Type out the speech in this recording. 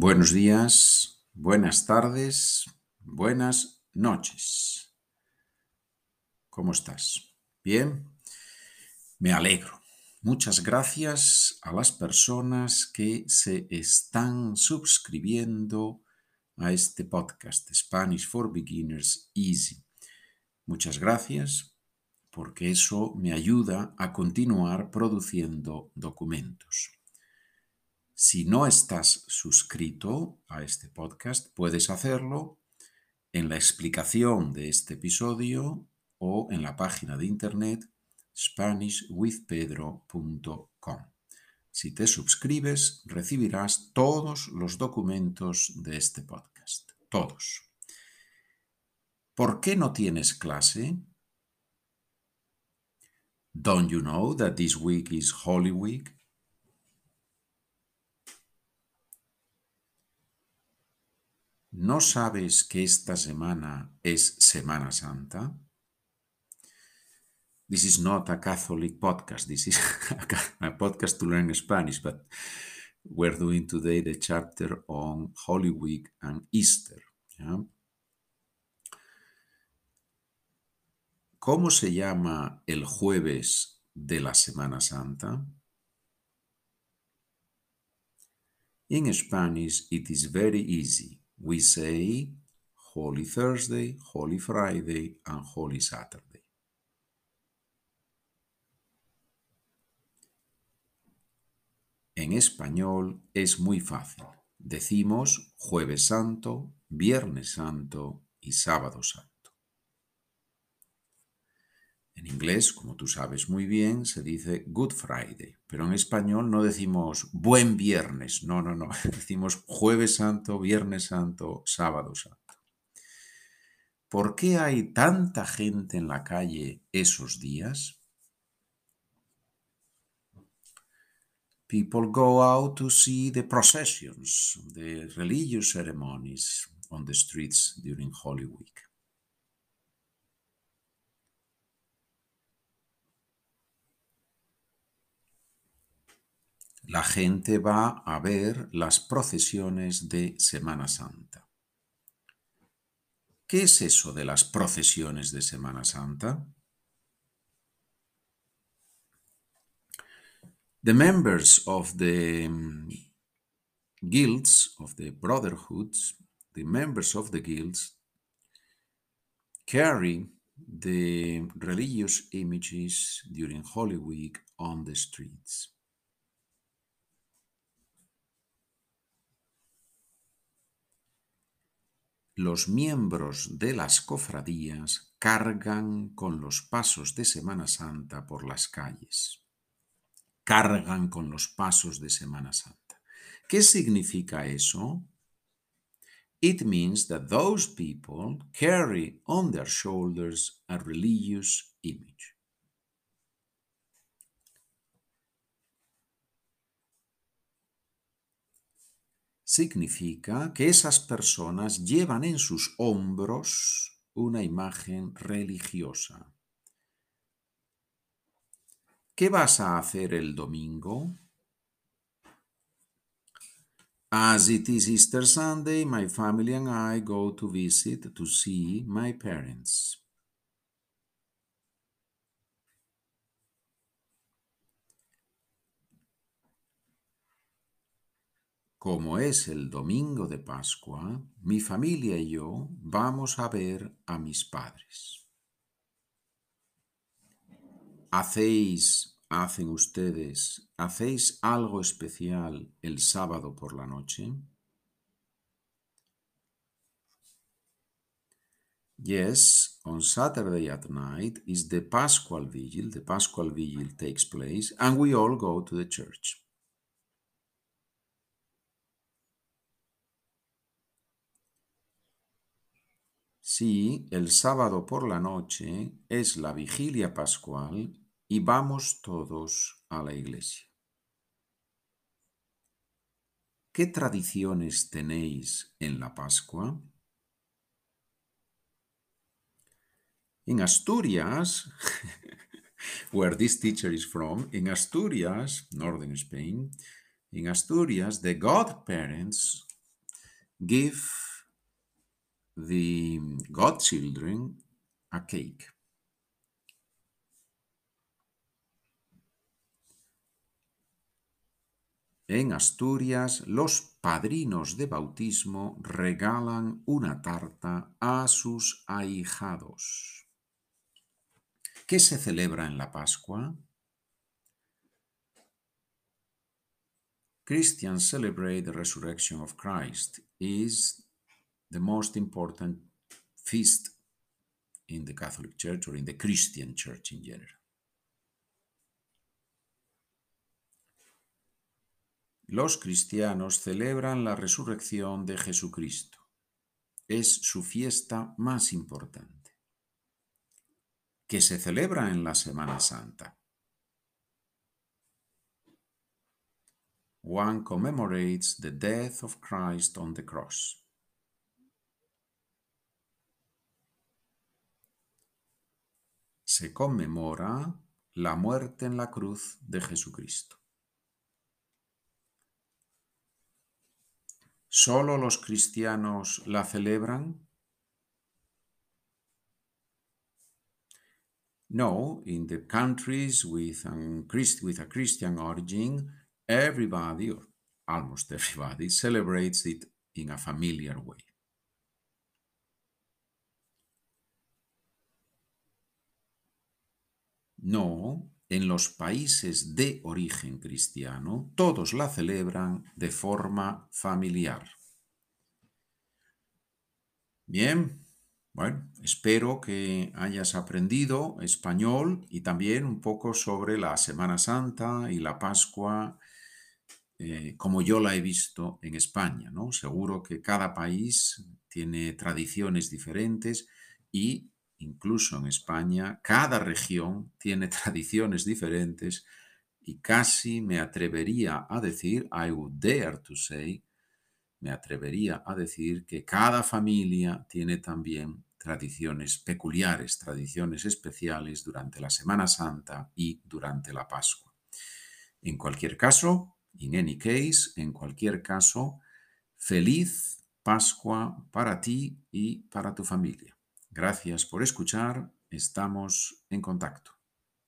Buenos días, buenas tardes, buenas noches. ¿Cómo estás? ¿Bien? Me alegro. Muchas gracias a las personas que se están suscribiendo a este podcast Spanish for Beginners Easy. Muchas gracias porque eso me ayuda a continuar produciendo documentos. Si no estás suscrito a este podcast, puedes hacerlo en la explicación de este episodio o en la página de internet SpanishWithPedro.com. Si te suscribes, recibirás todos los documentos de este podcast. Todos. ¿Por qué no tienes clase? Don't you know that this week is Holy Week? ¿No sabes que esta semana es Semana Santa? This is not a Catholic podcast. This is a podcast to learn Spanish, but we're doing today the chapter on Holy Week and Easter. ¿Cómo se llama el jueves de la Semana Santa? In Spanish, it is very easy. We say Holy Thursday, Holy Friday, and Holy Saturday. En español es muy fácil. Decimos Jueves Santo, Viernes Santo y Sábado Santo. En inglés, como tú sabes muy bien, se dice Good Friday, pero en español no decimos buen viernes, no, no, no, decimos jueves santo, viernes santo, sábado santo. ¿Por qué hay tanta gente en la calle esos días? People go out to see the processions, the religious ceremonies on the streets during Holy Week. La gente va a ver las procesiones de Semana Santa. ¿Qué es eso de las procesiones de Semana Santa? The members of the um, guilds, of the brotherhoods, the members of the guilds carry the religious images during Holy Week on the streets. Los miembros de las cofradías cargan con los pasos de Semana Santa por las calles. Cargan con los pasos de Semana Santa. ¿Qué significa eso? It means that those people carry on their shoulders a religious image. Significa que esas personas llevan en sus hombros una imagen religiosa. ¿Qué vas a hacer el domingo? As it is Easter Sunday, my family and I go to visit to see my parents. Como es el domingo de Pascua, mi familia y yo vamos a ver a mis padres. ¿Hacéis, hacen ustedes, hacéis algo especial el sábado por la noche? Yes, on Saturday at night is the Paschal Vigil. The Paschal Vigil takes place, and we all go to the church. Sí, el sábado por la noche es la vigilia pascual y vamos todos a la iglesia. ¿Qué tradiciones tenéis en la Pascua? En Asturias, where this teacher is from, in Asturias, northern Spain, in Asturias, the godparents give the godchildren a cake. En Asturias, los padrinos de bautismo regalan una tarta a sus ahijados. ¿Qué se celebra en la Pascua? Christians celebrate the resurrection of Christ is the most important feast in the Catholic Church or in the Christian Church in general. Los cristianos celebran la resurrección de Jesucristo. Es su fiesta más importante, que se celebra en la Semana Santa. one commemorates the death of Christ on the cross. Se conmemora la muerte en la cruz de Jesucristo. ¿Solo los cristianos la celebran? No, in the countries with, with a Christian origin, everybody, or almost everybody, celebrates it in a familiar way. No, en los países de origen cristiano, todos la celebran de forma familiar. Bien, bueno, espero que hayas aprendido español y también un poco sobre la Semana Santa y la Pascua eh, como yo la he visto en España. ¿no? Seguro que cada país tiene tradiciones diferentes y incluso en España cada región tiene tradiciones diferentes y casi me atrevería a decir, I would dare to say, me atrevería a decir que cada familia tiene también tradiciones peculiares, tradiciones especiales durante la Semana Santa y durante la Pascua. En cualquier caso, In any case, en cualquier caso, feliz Pascua para ti y para tu familia. Gracias por escuchar. Estamos en contacto.